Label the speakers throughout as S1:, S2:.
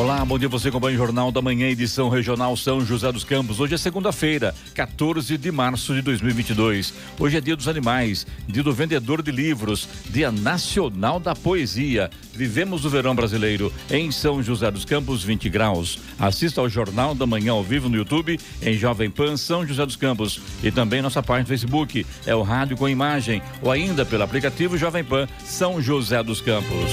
S1: Olá, bom dia você acompanha o Jornal da Manhã, edição regional São José dos Campos. Hoje é segunda-feira, 14 de março de 2022. Hoje é dia dos animais, dia do vendedor de livros, dia nacional da poesia. Vivemos o verão brasileiro em São José dos Campos, 20 graus. Assista ao Jornal da Manhã ao vivo no YouTube, em Jovem Pan São José dos Campos. E também nossa página no Facebook, é o Rádio com Imagem, ou ainda pelo aplicativo Jovem Pan São José dos Campos.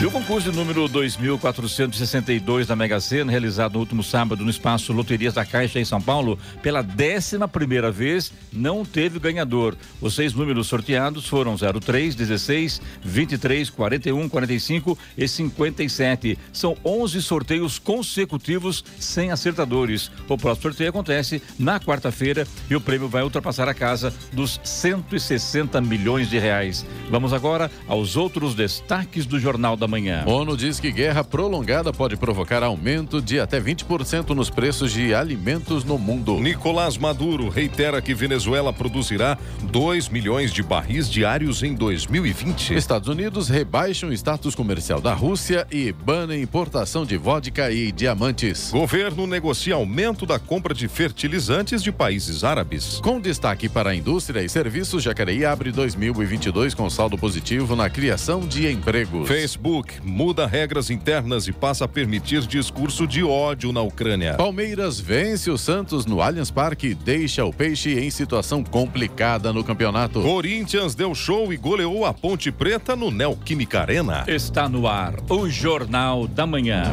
S1: E o concurso número 2462 da Mega Sena, realizado no último sábado no espaço Loterias da Caixa em São Paulo, pela décima primeira vez, não teve ganhador. Os seis números sorteados foram 03, 16, 23, 41, 45 e 57. São 11 sorteios consecutivos sem acertadores. O próximo sorteio acontece na quarta-feira e o prêmio vai ultrapassar a casa dos 160 milhões de reais. Vamos agora aos outros destaques do Jornal da Manhã.
S2: ONU diz que guerra prolongada pode provocar aumento de até 20% nos preços de alimentos no mundo.
S3: Nicolás Maduro reitera que Venezuela produzirá 2 milhões de barris diários em 2020.
S2: Estados Unidos rebaixam o status comercial da Rússia e bana importação de vodka e diamantes.
S3: Governo negocia aumento da compra de fertilizantes de países árabes.
S2: Com destaque para a indústria e serviços, Jacareí abre 2022 com saldo positivo na criação de empregos.
S3: Facebook muda regras internas e passa a permitir discurso de ódio na Ucrânia.
S2: Palmeiras vence o Santos no Allianz Parque e deixa o Peixe em situação complicada no campeonato.
S3: Corinthians deu show e goleou a Ponte Preta no Neoquímica Arena.
S1: Está no ar o Jornal da Manhã.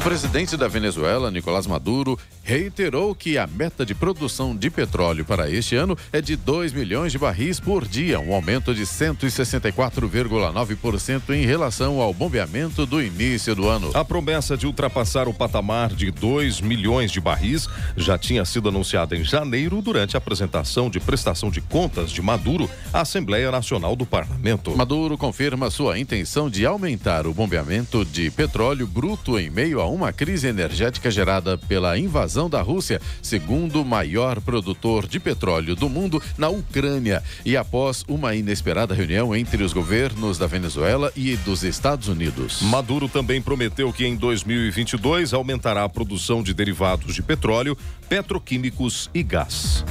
S2: O presidente da Venezuela, Nicolás Maduro, reiterou que a meta de produção de petróleo para este ano é de 2 milhões de barris por dia, um aumento de 164,9% em relação ao bombeamento do início do ano.
S3: A promessa de ultrapassar o patamar de 2 milhões de barris já tinha sido anunciada em janeiro durante a apresentação de prestação de contas de Maduro à Assembleia Nacional do Parlamento.
S2: Maduro confirma sua intenção de aumentar o bombeamento de petróleo bruto em meio a uma crise energética gerada pela invasão da Rússia, segundo maior produtor de petróleo do mundo, na Ucrânia, e após uma inesperada reunião entre os governos da Venezuela e dos Estados Unidos.
S3: Maduro também prometeu que em 2022 aumentará a produção de derivados de petróleo, petroquímicos e gás.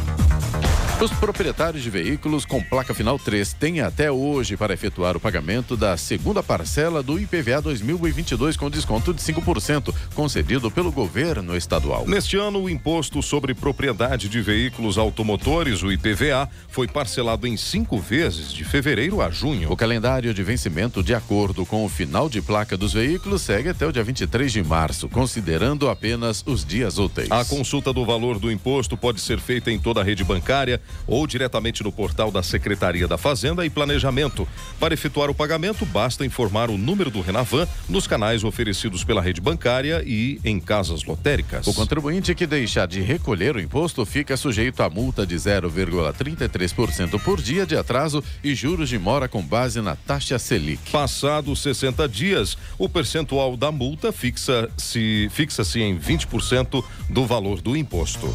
S2: Os proprietários de veículos com placa final 3 têm até hoje para efetuar o pagamento da segunda parcela do IPVA 2022 com desconto de 5%, concedido pelo governo estadual.
S3: Neste ano, o Imposto sobre Propriedade de Veículos Automotores, o IPVA, foi parcelado em cinco vezes, de fevereiro a junho.
S2: O calendário de vencimento, de acordo com o final de placa dos veículos, segue até o dia 23 de março, considerando apenas os dias úteis.
S3: A consulta do valor do imposto pode ser feita em toda a rede bancária ou diretamente no portal da Secretaria da Fazenda e Planejamento. Para efetuar o pagamento, basta informar o número do Renavan nos canais oferecidos pela rede bancária e em casas lotéricas.
S2: O contribuinte que deixar de recolher o imposto fica sujeito a multa de 0,33% por dia de atraso e juros de mora com base na taxa Selic.
S3: Passados 60 dias, o percentual da multa fixa-se fixa -se em 20% do valor do imposto.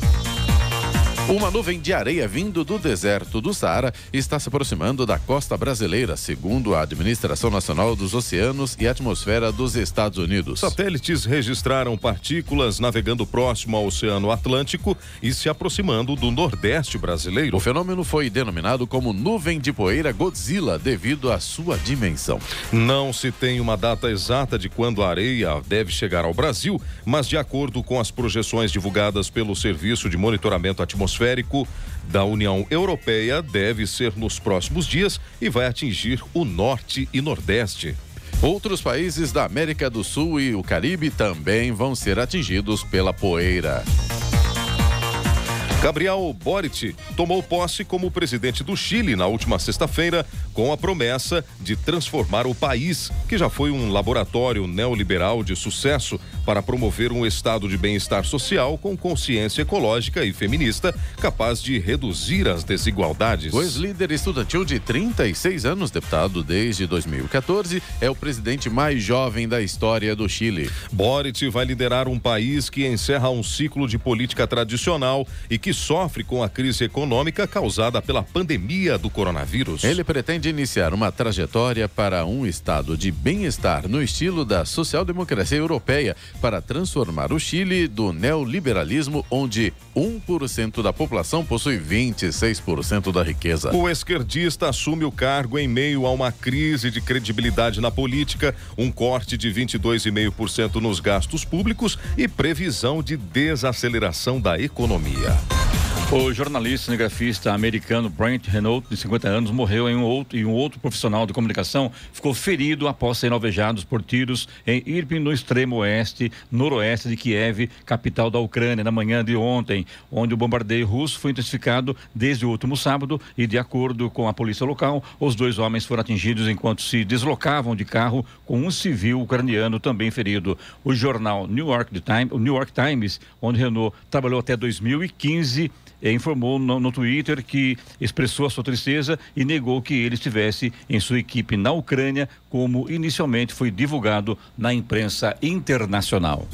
S2: Uma nuvem de areia vindo do deserto do Saara está se aproximando da costa brasileira, segundo a Administração Nacional dos Oceanos e Atmosfera dos Estados Unidos.
S3: Satélites registraram partículas navegando próximo ao Oceano Atlântico e se aproximando do Nordeste brasileiro.
S2: O fenômeno foi denominado como nuvem de poeira Godzilla devido à sua dimensão.
S3: Não se tem uma data exata de quando a areia deve chegar ao Brasil, mas de acordo com as projeções divulgadas pelo Serviço de Monitoramento Atmosférico atmosférico da União Europeia deve ser nos próximos dias e vai atingir o norte e nordeste.
S2: Outros países da América do Sul e o Caribe também vão ser atingidos pela poeira.
S3: Gabriel Boric tomou posse como presidente do Chile na última sexta-feira, com a promessa de transformar o país, que já foi um laboratório neoliberal de sucesso para promover um estado de bem-estar social com consciência ecológica e feminista, capaz de reduzir as desigualdades.
S2: O ex-líder estudantil de 36 anos, deputado desde 2014, é o presidente mais jovem da história do Chile.
S3: Boric vai liderar um país que encerra um ciclo de política tradicional e que sofre com a crise econômica causada pela pandemia do coronavírus.
S2: Ele pretende iniciar uma trajetória para um estado de bem-estar no estilo da social-democracia europeia para transformar o Chile do neoliberalismo, onde 1% da população possui 26% da riqueza.
S3: O esquerdista assume o cargo em meio a uma crise de credibilidade na política, um corte de 22,5% nos gastos públicos e previsão de desaceleração da economia.
S1: O jornalista e cinegrafista americano Brent Renault, de 50 anos, morreu em um outro e um outro profissional de comunicação ficou ferido após serem alvejados por tiros em Irpin, no extremo oeste, noroeste de Kiev, capital da Ucrânia, na manhã de ontem, onde o bombardeio russo foi intensificado desde o último sábado e, de acordo com a polícia local, os dois homens foram atingidos enquanto se deslocavam de carro com um civil ucraniano também ferido. O jornal New York New York Times, onde Renault trabalhou até 2015 eh, informou no, no, Twitter que expressou a sua tristeza e negou que ele estivesse em sua equipe na Ucrânia, como inicialmente foi divulgado na imprensa internacional.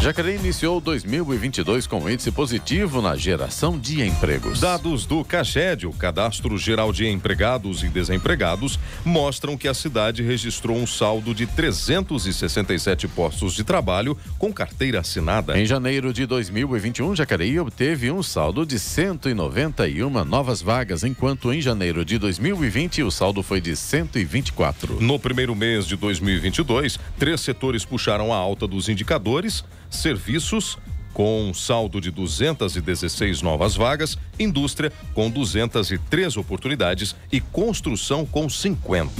S2: Jacareí iniciou 2022 com índice positivo na geração de empregos.
S3: Dados do CAGED, o Cadastro Geral de Empregados e Desempregados, mostram que a cidade registrou um saldo de 367 postos de trabalho com carteira assinada.
S2: Em janeiro de 2021, Jacareí obteve um saldo de 191 novas vagas, enquanto em janeiro de 2020 o saldo foi de 124.
S3: No primeiro mês de 2022, três setores puxaram a alta dos indicadores serviços com um saldo de 216 novas vagas, indústria com 203 oportunidades e construção com 50.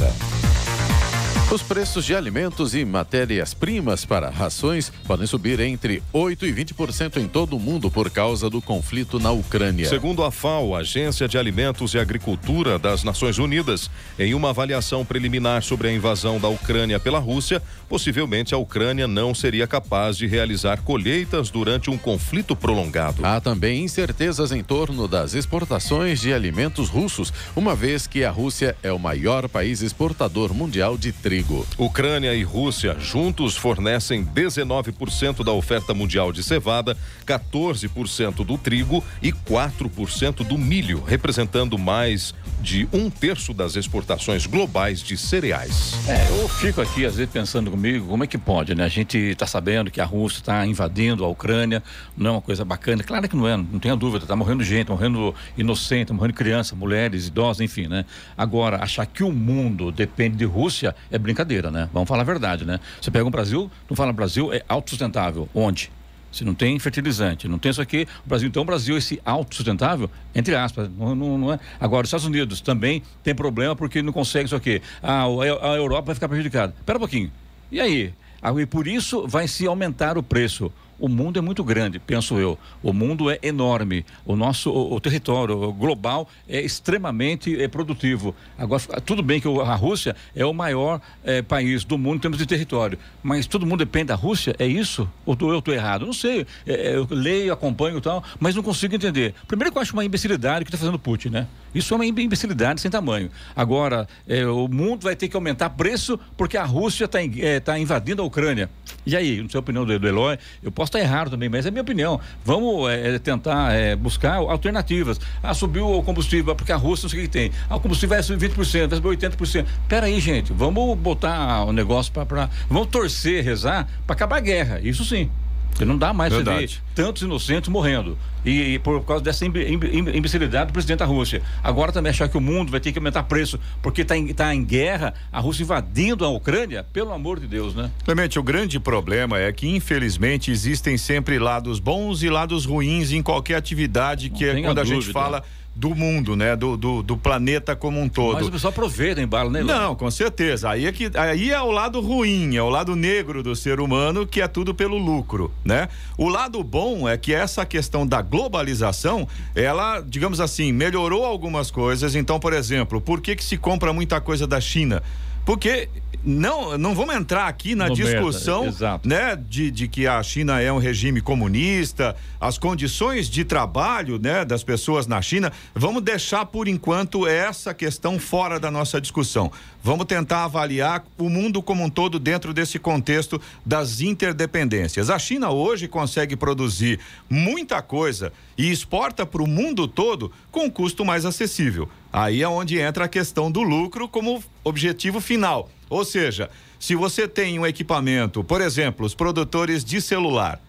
S2: Os preços de alimentos e matérias-primas para rações podem subir entre 8% e 20% em todo o mundo por causa do conflito na Ucrânia.
S3: Segundo a FAO, Agência de Alimentos e Agricultura das Nações Unidas, em uma avaliação preliminar sobre a invasão da Ucrânia pela Rússia, possivelmente a Ucrânia não seria capaz de realizar colheitas durante um conflito prolongado.
S2: Há também incertezas em torno das exportações de alimentos russos, uma vez que a Rússia é o maior país exportador mundial de trigo
S3: Ucrânia e Rússia juntos fornecem 19% da oferta mundial de cevada, 14% do trigo e 4% do milho, representando mais de um terço das exportações globais de cereais.
S1: É, eu fico aqui às vezes pensando comigo, como é que pode, né? A gente está sabendo que a Rússia está invadindo a Ucrânia, não é uma coisa bacana. Claro que não é, não tenha dúvida, está morrendo gente, morrendo inocente, morrendo criança, mulheres, idosos, enfim, né? Agora, achar que o mundo depende de Rússia é brincadeira, né? Vamos falar a verdade, né? Você pega o Brasil, não fala Brasil, é autossustentável. Onde? Se não tem fertilizante, não tem isso aqui, o Brasil, então o Brasil, esse autossustentável, entre aspas, não, não, não, é. Agora, os Estados Unidos também tem problema porque não consegue isso aqui. Ah, a Europa vai ficar prejudicada. Espera um pouquinho. E aí? Ah, e por isso vai se aumentar o preço o mundo é muito grande, penso eu. O mundo é enorme. O nosso o, o território global é extremamente é, produtivo. Agora, tudo bem que a Rússia é o maior é, país do mundo em termos de território, mas todo mundo depende da Rússia? É isso? Ou eu estou errado? Não sei. É, eu leio, acompanho e tal, mas não consigo entender. Primeiro que eu acho uma imbecilidade que está fazendo Putin, né? Isso é uma imbecilidade sem tamanho. Agora, é, o mundo vai ter que aumentar preço porque a Rússia está é, tá invadindo a Ucrânia. E aí, não sei a opinião do, do Eloy, eu posso estar errado também, mas é minha opinião. Vamos é, é tentar é, buscar alternativas. Ah, subiu o combustível, porque a Rússia não sei o que tem. Ah, o combustível vai subir 20%, vai subir 80%. Pera aí, gente, vamos botar o negócio para. Vamos torcer, rezar para acabar a guerra. Isso sim. Porque não dá mais Verdade. você ver tantos inocentes morrendo. E, e por causa dessa imbecilidade do presidente da Rússia. Agora também achar que o mundo vai ter que aumentar preço porque está em, tá em guerra, a Rússia invadindo a Ucrânia, pelo amor de Deus, né?
S4: Clemente, o grande problema é que, infelizmente, existem sempre lados bons e lados ruins em qualquer atividade que é quando a, a gente fala do mundo, né? Do, do, do, planeta como um todo. Mas
S1: o pessoal aproveita em bala, né?
S4: Não, com certeza. Aí é que aí é o lado ruim, é o lado negro do ser humano que é tudo pelo lucro, né? O lado bom é que essa questão da globalização, ela, digamos assim, melhorou algumas coisas. Então, por exemplo, por que que se compra muita coisa da China? Porque não, não vamos entrar aqui na no discussão né, de, de que a China é um regime comunista, as condições de trabalho né, das pessoas na China. Vamos deixar por enquanto essa questão fora da nossa discussão. Vamos tentar avaliar o mundo como um todo dentro desse contexto das interdependências. A China hoje consegue produzir muita coisa e exporta para o mundo todo com um custo mais acessível. Aí é onde entra a questão do lucro como objetivo final. Ou seja, se você tem um equipamento, por exemplo, os produtores de celular,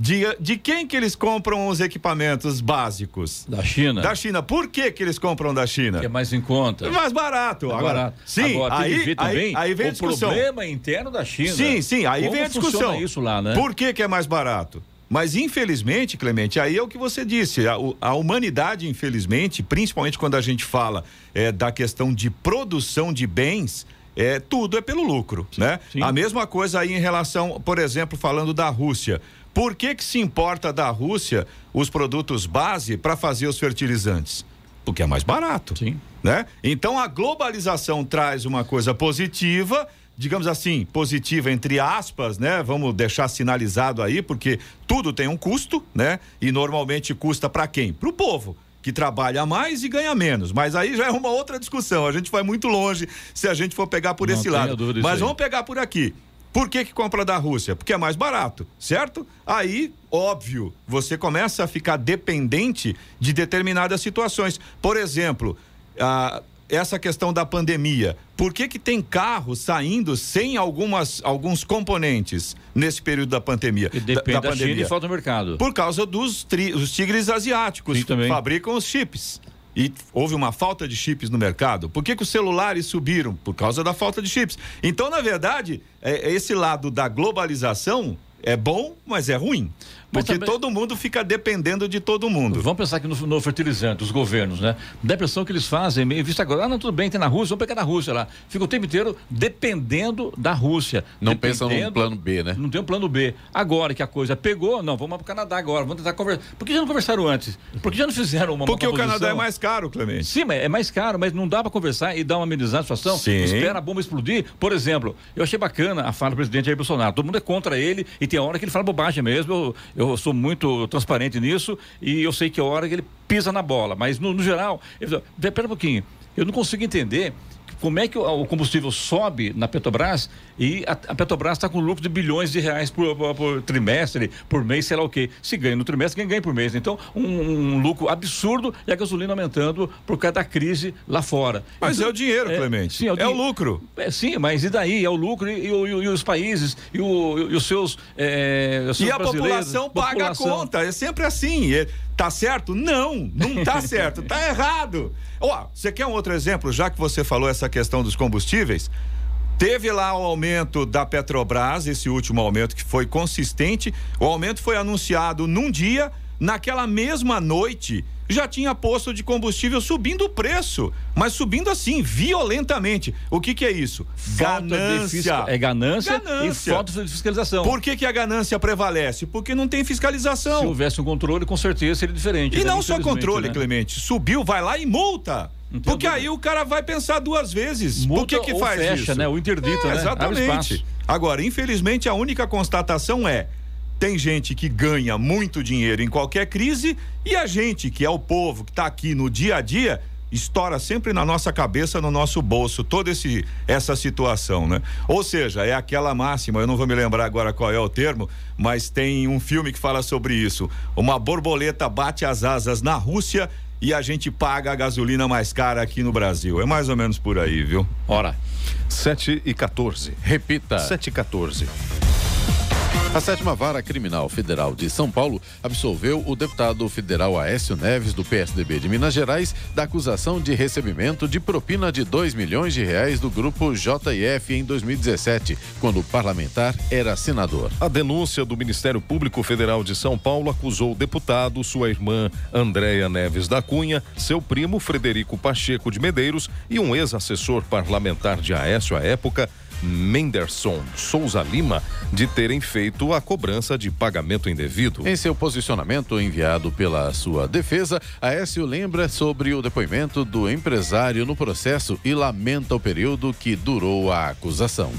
S4: de, de quem que eles compram os equipamentos básicos?
S1: Da China.
S4: Da China. Por que que eles compram da China? Que
S1: é mais em conta. É
S4: mais barato. É agora, barato.
S1: Sim, Agora, aí, aí, aí vem a discussão. O problema interno da China.
S4: Sim, sim, aí Como vem a discussão.
S1: isso lá, né?
S4: Por que que é mais barato? Mas infelizmente, Clemente, aí é o que você disse, a, a humanidade, infelizmente, principalmente quando a gente fala é, da questão de produção de bens, é, tudo é pelo lucro, sim, né? Sim. A mesma coisa aí em relação, por exemplo, falando da Rússia. Por que que se importa da Rússia os produtos base para fazer os fertilizantes? Porque é mais barato,
S1: sim.
S4: né? Então a globalização traz uma coisa positiva, digamos assim, positiva entre aspas, né? Vamos deixar sinalizado aí, porque tudo tem um custo, né? E normalmente custa para quem? Para o povo que trabalha mais e ganha menos. Mas aí já é uma outra discussão. A gente vai muito longe se a gente for pegar por Não esse lado. Mas vamos pegar por aqui. Por que, que compra da Rússia? Porque é mais barato, certo? Aí, óbvio, você começa a ficar dependente de determinadas situações. Por exemplo, a, essa questão da pandemia. Por que que tem carro saindo sem algumas alguns componentes nesse período da pandemia?
S1: E depende da, da, da pandemia. China e falta mercado.
S4: Por causa dos tri, os tigres asiáticos que fabricam os chips. E houve uma falta de chips no mercado. Por que, que os celulares subiram? Por causa da falta de chips. Então, na verdade, é, esse lado da globalização é bom, mas é ruim. Porque também... todo mundo fica dependendo de todo mundo.
S1: Vamos pensar aqui no, no fertilizante, os governos, né? Da impressão que eles fazem, visto agora, ah, não, tudo bem, tem na Rússia, vamos pegar na Rússia lá. Fica o tempo inteiro dependendo da Rússia.
S2: Não pensam no plano B, né?
S1: Não tem um plano B. Agora que a coisa pegou, não, vamos para o Canadá agora, vamos tentar conversar. Por que já não conversaram antes? Por que já não fizeram uma
S4: Porque uma o Canadá é mais caro, Clemente.
S1: Sim, mas é mais caro, mas não dá para conversar e dar uma amenizada na situação?
S4: Sim.
S1: Espera a bomba explodir. Por exemplo, eu achei bacana a fala do presidente Jair Bolsonaro. Todo mundo é contra ele e tem hora que ele fala bobagem mesmo. Eu, eu sou muito transparente nisso e eu sei que a hora que ele pisa na bola. Mas, no, no geral, ele, pera um pouquinho, eu não consigo entender como é que o combustível sobe na Petrobras e a, a Petrobras está com lucro de bilhões de reais por, por, por, trimestre, por mês, sei lá o quê. Se ganha no trimestre, quem ganha por mês. Então, um, um, lucro absurdo e a gasolina aumentando por causa da crise lá fora.
S4: Mas
S1: então,
S4: é o dinheiro, é, Clemente. Sim, é, o, é o lucro.
S1: É, sim, mas e daí? É o lucro e, e, e, e os países e, o, os seus. É,
S4: seus e a população paga população. a conta. É sempre assim. É, tá certo? Não, não tá certo. Tá errado. Ó, você quer um outro exemplo, já que você falou essa questão dos combustíveis? Teve lá o aumento da Petrobras, esse último aumento que foi consistente. O aumento foi anunciado num dia, naquela mesma noite já tinha posto de combustível subindo o preço, mas subindo assim, violentamente. O que que é isso?
S1: ganância. É ganância, ganância, e falta de fiscalização.
S4: Por que que a ganância prevalece? Porque não tem fiscalização.
S1: Se houvesse um controle, com certeza seria diferente.
S4: E né? não só controle, né? Clemente. Subiu, vai lá e multa. Porque aí o cara vai pensar duas vezes. Multa Por que que faz
S1: fecha,
S4: isso?
S1: né? O interdita, é,
S4: né? Exatamente. Agora, infelizmente, a única constatação é tem gente que ganha muito dinheiro em qualquer crise e a gente, que é o povo que está aqui no dia a dia, estoura sempre na nossa cabeça, no nosso bolso, toda esse, essa situação, né? Ou seja, é aquela máxima, eu não vou me lembrar agora qual é o termo, mas tem um filme que fala sobre isso. Uma borboleta bate as asas na Rússia e a gente paga a gasolina mais cara aqui no Brasil. É mais ou menos por aí, viu?
S1: Ora.
S3: 7 e 14.
S1: Repita.
S3: 7 e 14.
S2: A sétima vara criminal federal de São Paulo absolveu o deputado federal Aécio Neves, do PSDB de Minas Gerais, da acusação de recebimento de propina de 2 milhões de reais do grupo JF em 2017, quando o parlamentar era senador.
S3: A denúncia do Ministério Público Federal de São Paulo acusou o deputado, sua irmã Andréia Neves da Cunha, seu primo Frederico Pacheco de Medeiros e um ex-assessor parlamentar de Aécio à época, Menderson Souza Lima de terem feito a cobrança de pagamento indevido.
S2: Em seu posicionamento enviado pela sua defesa, Aécio lembra sobre o depoimento do empresário no processo e lamenta o período que durou a acusação.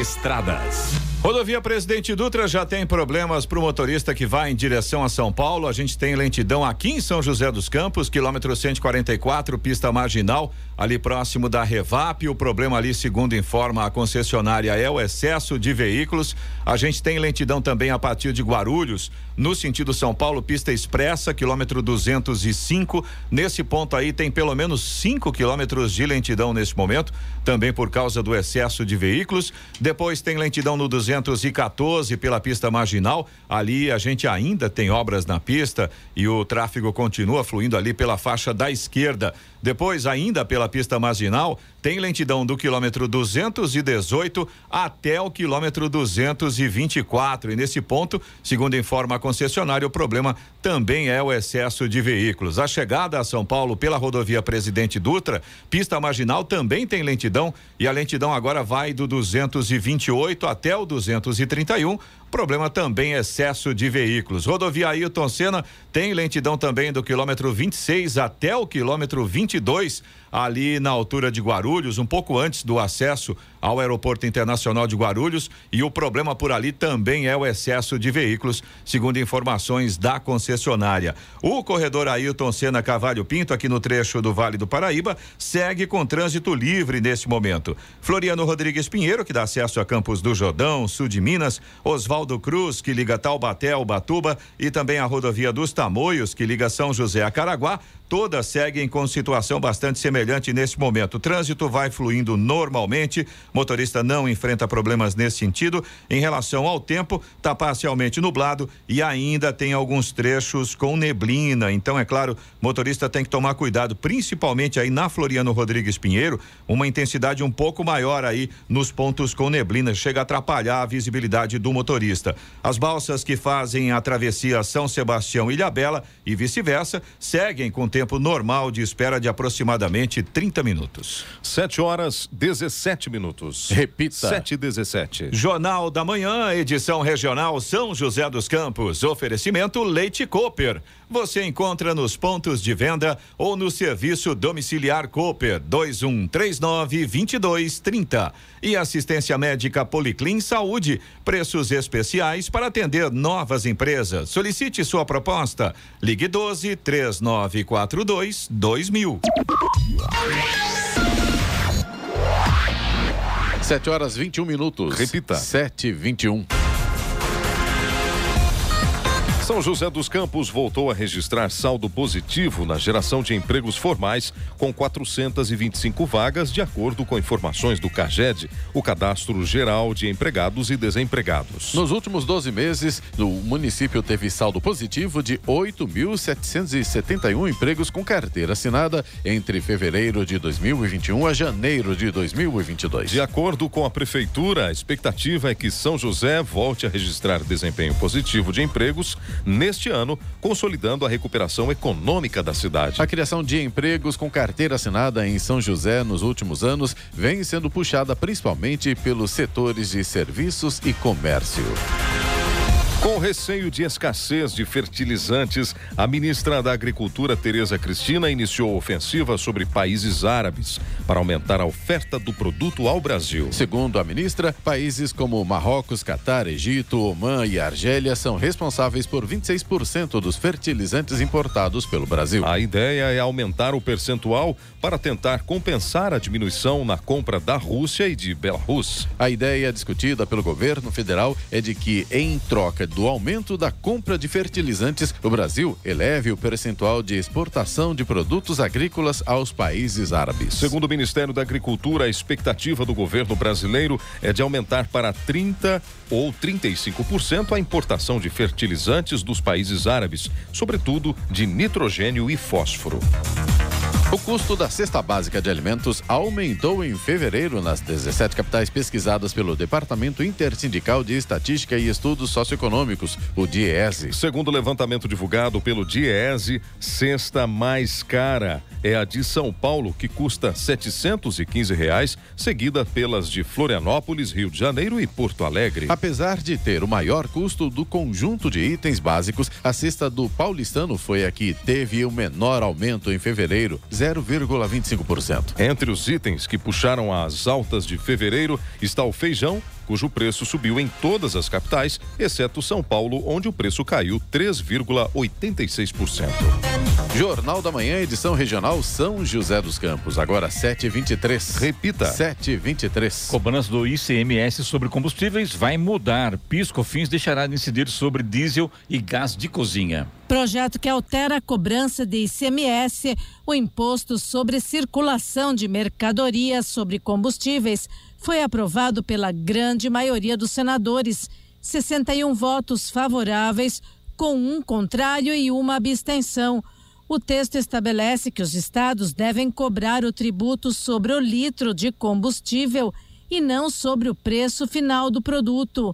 S4: Estradas. Rodovia Presidente Dutra já tem problemas para o motorista que vai em direção a São Paulo. A gente tem lentidão aqui em São José dos Campos, quilômetro 144, pista marginal, ali próximo da Revap. O problema ali, segundo informa a concessionária, é o excesso de veículos. A gente tem lentidão também a partir de Guarulhos, no sentido São Paulo, pista expressa, quilômetro 205. Nesse ponto aí tem pelo menos 5 quilômetros de lentidão nesse momento, também por causa do excesso de veículos. Depois tem lentidão no 200 214 pela pista marginal. Ali a gente ainda tem obras na pista e o tráfego continua fluindo ali pela faixa da esquerda. Depois, ainda pela pista marginal, tem lentidão do quilômetro 218 até o quilômetro 224. E nesse ponto, segundo informa a concessionária, o problema também é o excesso de veículos. A chegada a São Paulo pela rodovia Presidente Dutra, pista marginal também tem lentidão e a lentidão agora vai do 228 até o 231 Problema também excesso de veículos. Rodovia Ailton Senna tem lentidão também do quilômetro 26 até o quilômetro 22 ali na altura de Guarulhos, um pouco antes do acesso ao Aeroporto Internacional de Guarulhos. E o problema por ali também é o excesso de veículos, segundo informações da concessionária. O corredor Ailton Senna Cavalho Pinto, aqui no trecho do Vale do Paraíba, segue com trânsito livre neste momento. Floriano Rodrigues Pinheiro, que dá acesso a Campos do Jordão, sul de Minas, Oswaldo Cruz, que liga Taubaté ao Batuba, e também a rodovia dos Tamoios, que liga São José a Caraguá, todas seguem com situação bastante semelhante nesse momento. O trânsito vai fluindo normalmente, motorista não enfrenta problemas nesse sentido. Em relação ao tempo, está parcialmente nublado e ainda tem alguns trechos com neblina. Então, é claro, motorista tem que tomar cuidado, principalmente aí na Floriano Rodrigues Pinheiro, uma intensidade um pouco maior aí nos pontos com neblina, chega a atrapalhar a visibilidade do motorista. As balsas que fazem a travessia São Sebastião Ilhabela e vice-versa seguem com tempo tempo normal de espera de aproximadamente 30 minutos.
S3: 7 horas 17 minutos.
S2: Repita.
S3: 7 e 17.
S4: Jornal da Manhã, edição regional São José dos Campos. Oferecimento Leite Cooper. Você encontra nos pontos de venda ou no serviço domiciliar Cooper 2139 2230. E assistência médica Policlin Saúde. Preços especiais para atender novas empresas. Solicite sua proposta. Ligue 12 3944 42 2000.
S2: 7 horas 21 minutos.
S3: Repita.
S2: 7 e 21.
S3: São José dos Campos voltou a registrar saldo positivo na geração de empregos formais, com 425 vagas, de acordo com informações do CAGED, o Cadastro Geral de Empregados e Desempregados.
S2: Nos últimos 12 meses, o município teve saldo positivo de 8.771 empregos com carteira assinada entre fevereiro de 2021 a janeiro de 2022.
S3: De acordo com a Prefeitura, a expectativa é que São José volte a registrar desempenho positivo de empregos neste ano, consolidando a recuperação econômica da cidade.
S2: A criação de empregos com carteira assinada em São José nos últimos anos vem sendo puxada principalmente pelos setores de serviços e comércio.
S3: Com receio de escassez de fertilizantes, a ministra da Agricultura, Tereza Cristina, iniciou ofensiva sobre países árabes para aumentar a oferta do produto ao Brasil.
S2: Segundo a ministra, países como Marrocos, Catar, Egito, Omã e Argélia são responsáveis por 26% dos fertilizantes importados pelo Brasil.
S3: A ideia é aumentar o percentual para tentar compensar a diminuição na compra da Rússia e de Belarus.
S2: A ideia discutida pelo governo federal é de que, em troca do aumento da compra de fertilizantes, o Brasil eleve o percentual de exportação de produtos agrícolas aos países árabes.
S3: Segundo o Ministério da Agricultura, a expectativa do governo brasileiro é de aumentar para 30 ou 35% a importação de fertilizantes dos países árabes, sobretudo de nitrogênio e fósforo.
S2: O custo da cesta básica de alimentos aumentou em fevereiro nas 17 capitais pesquisadas pelo Departamento Intersindical de Estatística e Estudos Socioeconômicos, o DIESE.
S3: Segundo o levantamento divulgado pelo DIESE, cesta mais cara é a de São Paulo, que custa 715 reais, seguida pelas de Florianópolis, Rio de Janeiro e Porto Alegre.
S2: Apesar de ter o maior custo do conjunto de itens básicos, a cesta do paulistano foi a que teve o menor aumento em fevereiro, 0,25%.
S3: Entre os itens que puxaram as altas de fevereiro está o feijão, cujo preço subiu em todas as capitais, exceto São Paulo, onde o preço caiu 3,86%.
S2: Jornal da Manhã, edição regional São José dos Campos, agora 7h23.
S3: Repita.
S2: 7h23.
S1: Cobrança do ICMS sobre combustíveis vai mudar. Piscofins deixará de incidir sobre diesel e gás de cozinha.
S5: Projeto que altera a cobrança de ICMS, o imposto sobre circulação de mercadorias sobre combustíveis, foi aprovado pela grande maioria dos senadores, 61 votos favoráveis, com um contrário e uma abstenção. O texto estabelece que os estados devem cobrar o tributo sobre o litro de combustível e não sobre o preço final do produto.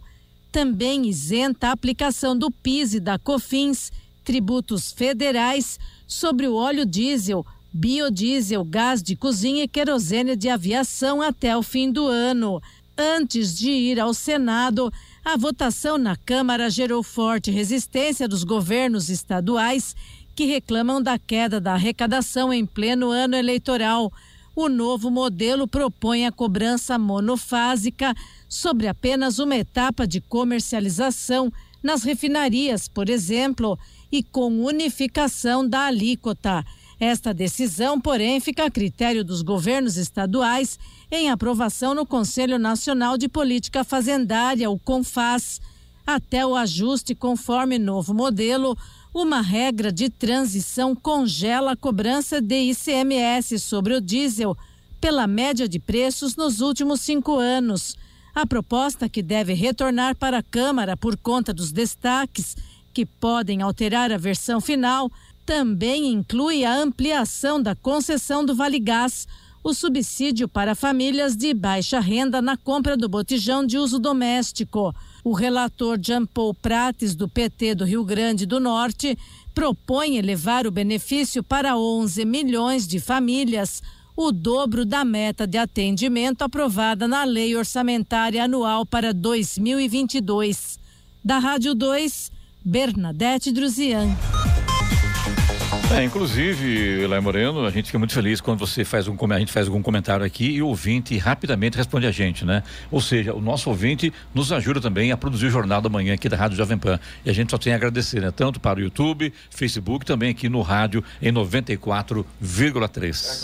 S5: Também isenta a aplicação do PIS e da COFINS, tributos federais, sobre o óleo diesel, biodiesel, gás de cozinha e querosene de aviação até o fim do ano. Antes de ir ao Senado, a votação na Câmara gerou forte resistência dos governos estaduais que reclamam da queda da arrecadação em pleno ano eleitoral. O novo modelo propõe a cobrança monofásica sobre apenas uma etapa de comercialização nas refinarias, por exemplo, e com unificação da alíquota. Esta decisão, porém, fica a critério dos governos estaduais em aprovação no Conselho Nacional de Política Fazendária, o CONFAS. Até o ajuste conforme novo modelo, uma regra de transição congela a cobrança de ICMS sobre o diesel pela média de preços nos últimos cinco anos. A proposta, que deve retornar para a Câmara por conta dos destaques que podem alterar a versão final, também inclui a ampliação da concessão do Vale Gás, o subsídio para famílias de baixa renda na compra do botijão de uso doméstico. O relator Jean Paul Prates, do PT do Rio Grande do Norte, propõe elevar o benefício para 11 milhões de famílias, o dobro da meta de atendimento aprovada na Lei Orçamentária Anual para 2022. Da Rádio 2, Bernadette Druzian.
S1: É, inclusive, Elai Moreno, a gente fica muito feliz quando você faz um a gente faz algum comentário aqui e o ouvinte rapidamente responde a gente, né? Ou seja, o nosso ouvinte nos ajuda também a produzir o Jornal da Manhã aqui da Rádio Jovem Pan. E a gente só tem a agradecer, né? Tanto para o YouTube, Facebook, também aqui no rádio em 94,3.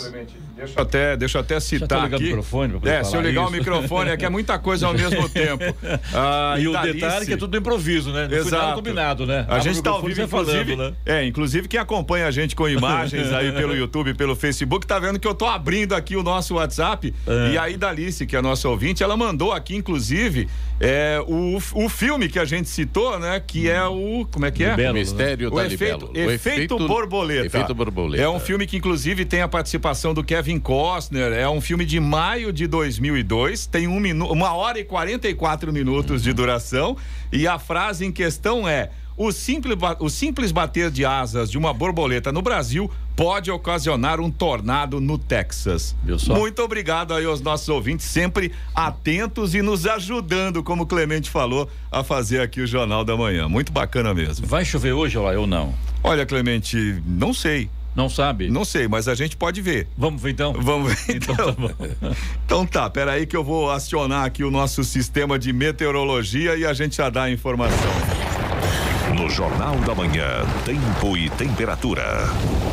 S4: É, Clemente, deixa eu até, deixa eu até citar aqui.
S1: o microfone
S4: É, se eu ligar
S1: isso.
S4: o microfone é que é muita coisa ao mesmo tempo. Ah,
S1: e o
S4: Dalice-
S1: detalhe é que é tudo improviso, né? Não nada
S4: Exato.
S1: combinado, né?
S4: A
S1: Abre
S4: gente
S1: o
S4: está ao
S1: microfone
S4: vivo,
S1: e sai
S4: inclusive.
S1: falando, né?
S4: É, inclusive quem acompanha a gente com imagens aí pelo YouTube, pelo Facebook, tá vendo que eu tô abrindo aqui o nosso WhatsApp.
S1: É.
S4: E aí, Dalice, que é a nossa ouvinte, ela mandou aqui, inclusive, é, o, o filme que a gente citou, né? Que é o. Como é que é?
S1: Libelo.
S2: O mistério
S4: O
S2: da
S4: efeito,
S2: libelo.
S4: efeito, borboleta.
S2: Efeito borboleta.
S4: É um filme que, inclusive, tem a participação do Kevin Costner. É um filme de maio de 2002. Tem um minu uma hora e 44 minutos de duração. E a frase em questão é. O simples, o simples bater de asas de uma borboleta no Brasil pode ocasionar um tornado no Texas. Muito obrigado aí aos nossos ouvintes, sempre atentos e nos ajudando, como o Clemente falou, a fazer aqui o Jornal da Manhã. Muito bacana mesmo.
S1: Vai chover hoje Elai, ou não?
S4: Olha, Clemente, não sei.
S1: Não sabe?
S4: Não sei, mas a gente pode ver.
S1: Vamos ver então?
S4: Vamos ver.
S1: Então
S4: Então,
S1: tá bom.
S4: então tá, peraí que eu vou acionar aqui o nosso sistema de meteorologia e a gente já dá a informação.
S6: No Jornal da Manhã, tempo e temperatura.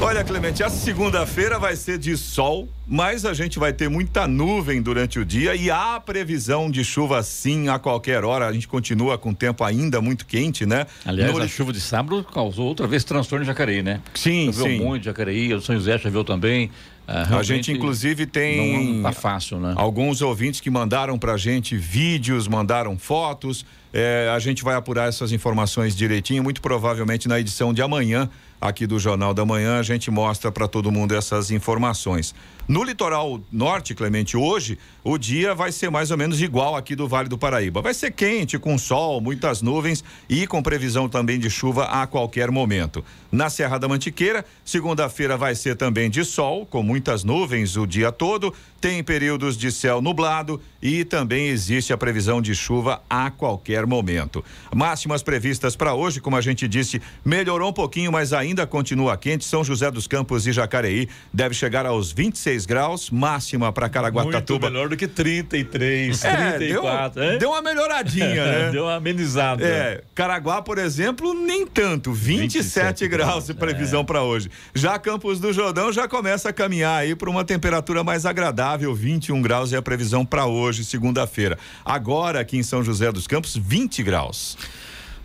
S4: Olha, Clemente, a segunda-feira vai ser de sol, mas a gente vai ter muita nuvem durante o dia e há previsão de chuva sim a qualquer hora. A gente continua com o tempo ainda muito quente, né?
S1: Aliás, no... a chuva de sábado causou outra vez transtorno em Jacareí, né?
S4: Sim,
S1: choveu
S4: sim.
S1: muito em Jacareí, o São José choveu também.
S4: Uh, a gente inclusive tem
S1: não tá fácil, né?
S4: Alguns ouvintes que mandaram pra gente vídeos, mandaram fotos. É, a gente vai apurar essas informações direitinho, muito provavelmente na edição de amanhã aqui do Jornal da Manhã a gente mostra para todo mundo essas informações. No litoral norte, Clemente, hoje o dia vai ser mais ou menos igual aqui do Vale do Paraíba. Vai ser quente, com sol, muitas nuvens e com previsão também de chuva a qualquer momento. Na Serra da Mantiqueira, segunda-feira vai ser também de sol, com muitas nuvens o dia todo, tem períodos de céu nublado e também existe a previsão de chuva a qualquer momento. Máximas previstas para hoje, como a gente disse, melhorou um pouquinho, mas ainda continua quente. São José dos Campos e Jacareí deve chegar aos 26 graus, máxima para Caraguatatuba.
S1: Muito melhor do que 33, é, 34.
S4: Deu, deu uma melhoradinha, né?
S1: deu uma amenizada.
S4: É, Caraguá, por exemplo, nem tanto, 27, 27 graus de previsão é. para hoje. Já Campos do Jordão já começa a caminhar aí para uma temperatura mais agradável, 21 graus é a previsão para hoje, segunda-feira. Agora aqui em São José dos Campos, 20 graus.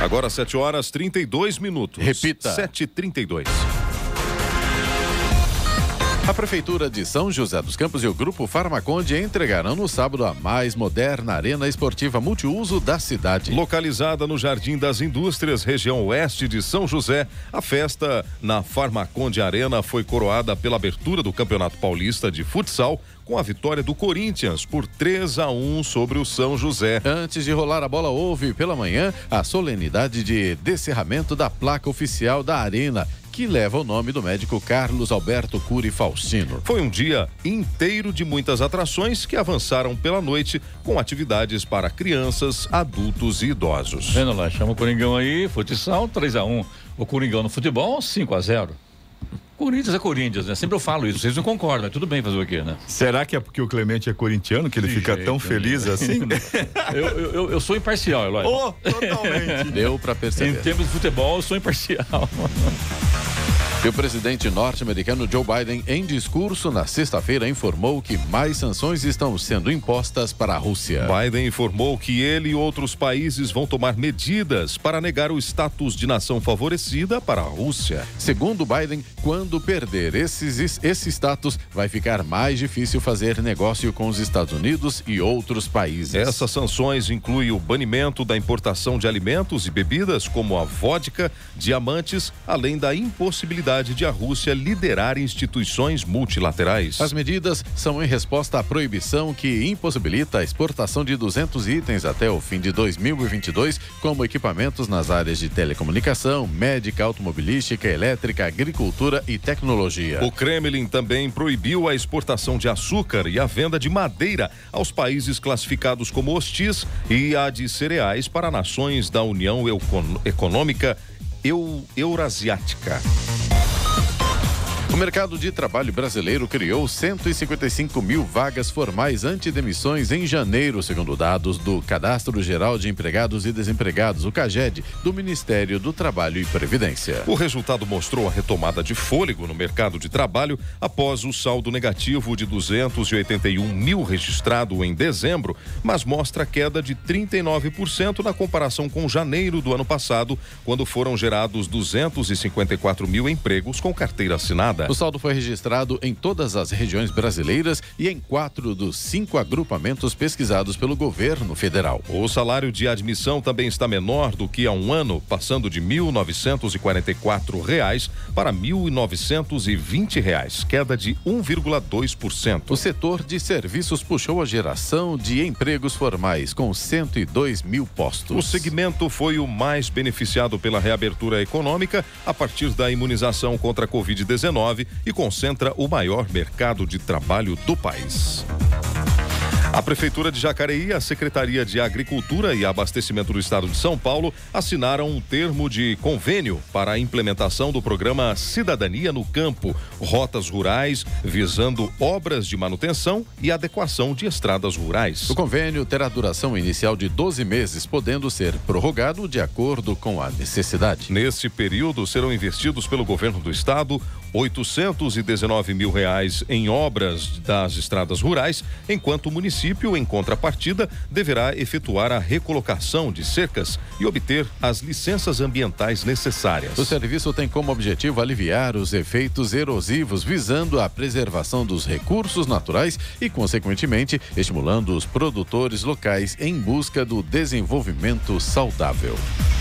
S3: Agora 7 horas 32 minutos.
S2: Repita.
S3: 7h32.
S2: A Prefeitura de São José dos Campos e o Grupo Farmaconde entregarão no sábado a mais moderna arena esportiva multiuso da cidade.
S3: Localizada no Jardim das Indústrias, região oeste de São José, a festa na Farmaconde Arena foi coroada pela abertura do Campeonato Paulista de Futsal com a vitória do Corinthians por 3 a 1 sobre o São José.
S2: Antes de rolar a bola, houve pela manhã a solenidade de descerramento da placa oficial da Arena que leva o nome do médico Carlos Alberto Cury Faustino.
S3: Foi um dia inteiro de muitas atrações que avançaram pela noite com atividades para crianças, adultos e idosos.
S1: Vendo lá, chama o Coringão aí, futsal 3 a 1 O Coringão no futebol 5 a 0 Corinthians é Corinthians, né? Sempre eu falo isso, vocês não concordam, mas tudo bem fazer o quê, né?
S4: Será que é porque o Clemente é corintiano que ele fica jeito, tão feliz né? assim?
S1: eu, eu, eu, sou imparcial, Eloy.
S4: Oh, totalmente.
S2: Deu para perceber.
S1: Em termos de futebol, eu sou imparcial. Bye.
S2: E o presidente norte-americano Joe Biden, em discurso na sexta-feira, informou que mais sanções estão sendo impostas para a Rússia.
S3: Biden informou que ele e outros países vão tomar medidas para negar o status de nação favorecida para a Rússia.
S2: Segundo Biden, quando perder esses, esse status, vai ficar mais difícil fazer negócio com os Estados Unidos e outros países.
S3: Essas sanções incluem o banimento da importação de alimentos e bebidas, como a vodka, diamantes, além da impossibilidade possibilidade de a Rússia liderar instituições multilaterais.
S2: As medidas são em resposta à proibição que impossibilita a exportação de 200 itens até o fim de 2022, como equipamentos nas áreas de telecomunicação, médica, automobilística, elétrica, agricultura e tecnologia.
S3: O Kremlin também proibiu a exportação de açúcar e a venda de madeira aos países classificados como hostis e a de cereais para nações da União Econômica Eurasiática.
S2: O mercado de trabalho brasileiro criou 155 mil vagas formais antidemissões em janeiro, segundo dados do Cadastro Geral de Empregados e Desempregados, o CAGED, do Ministério do Trabalho e Previdência.
S3: O resultado mostrou a retomada de fôlego no mercado de trabalho após o saldo negativo de 281 mil registrado em dezembro, mas mostra queda de 39% na comparação com janeiro do ano passado, quando foram gerados 254 mil empregos com carteira assinada. Registrada.
S2: O saldo foi registrado em todas as regiões brasileiras e em quatro dos cinco agrupamentos pesquisados pelo governo federal.
S3: O salário de admissão também está menor do que há um ano, passando de 1.944 reais para 1.920 reais, queda de 1,2%.
S2: O setor de serviços puxou a geração de empregos formais, com 102 mil postos.
S3: O segmento foi o mais beneficiado pela reabertura econômica a partir da imunização contra a Covid-19 e concentra o maior mercado de trabalho do país. A Prefeitura de Jacareí e a Secretaria de Agricultura e Abastecimento do Estado de São Paulo assinaram um termo de convênio para a implementação do programa Cidadania no Campo, rotas rurais, visando obras de manutenção e adequação de estradas rurais.
S2: O convênio terá duração inicial de 12 meses, podendo ser prorrogado de acordo com a necessidade.
S3: Neste período, serão investidos pelo governo do estado 819 mil reais em obras das estradas rurais, enquanto o município, em contrapartida, deverá efetuar a recolocação de cercas e obter as licenças ambientais necessárias.
S2: O serviço tem como objetivo aliviar os efeitos erosivos, visando a preservação dos recursos naturais e, consequentemente, estimulando os produtores locais em busca do desenvolvimento saudável.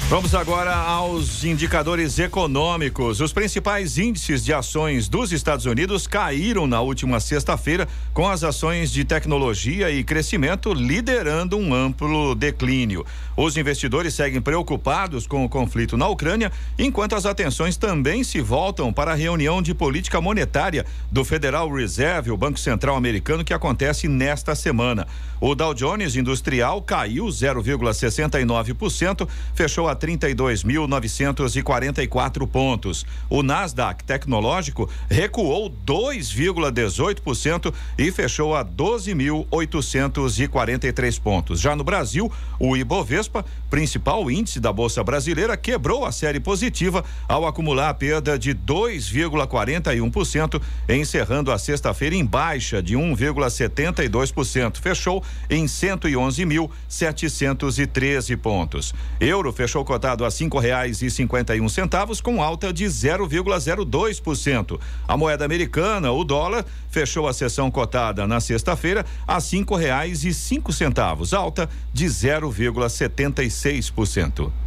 S4: Vamos agora aos indicadores econômicos. Os principais índices de ações dos Estados Unidos caíram na última sexta-feira, com as ações de tecnologia e crescimento liderando um amplo declínio. Os investidores seguem preocupados com o conflito na Ucrânia, enquanto as atenções também se voltam para a reunião de política monetária do Federal Reserve, o Banco Central Americano, que acontece nesta semana. O Dow Jones Industrial caiu 0,69%, fechou a 32.944 pontos. O Nasdaq Tecnológico recuou 2,18% e fechou a 12.843 pontos. Já no Brasil, o Ibovespa, principal índice da Bolsa Brasileira, quebrou a série positiva ao acumular a perda de 2,41%, encerrando a sexta-feira em baixa de 1,72%. Fechou em 111.713 pontos. Euro fechou cotado a cinco reais e cinquenta e um centavos com alta de 0,02%. A moeda americana, o dólar, fechou a sessão cotada na sexta-feira a cinco reais e cinco centavos, alta de 0,76%.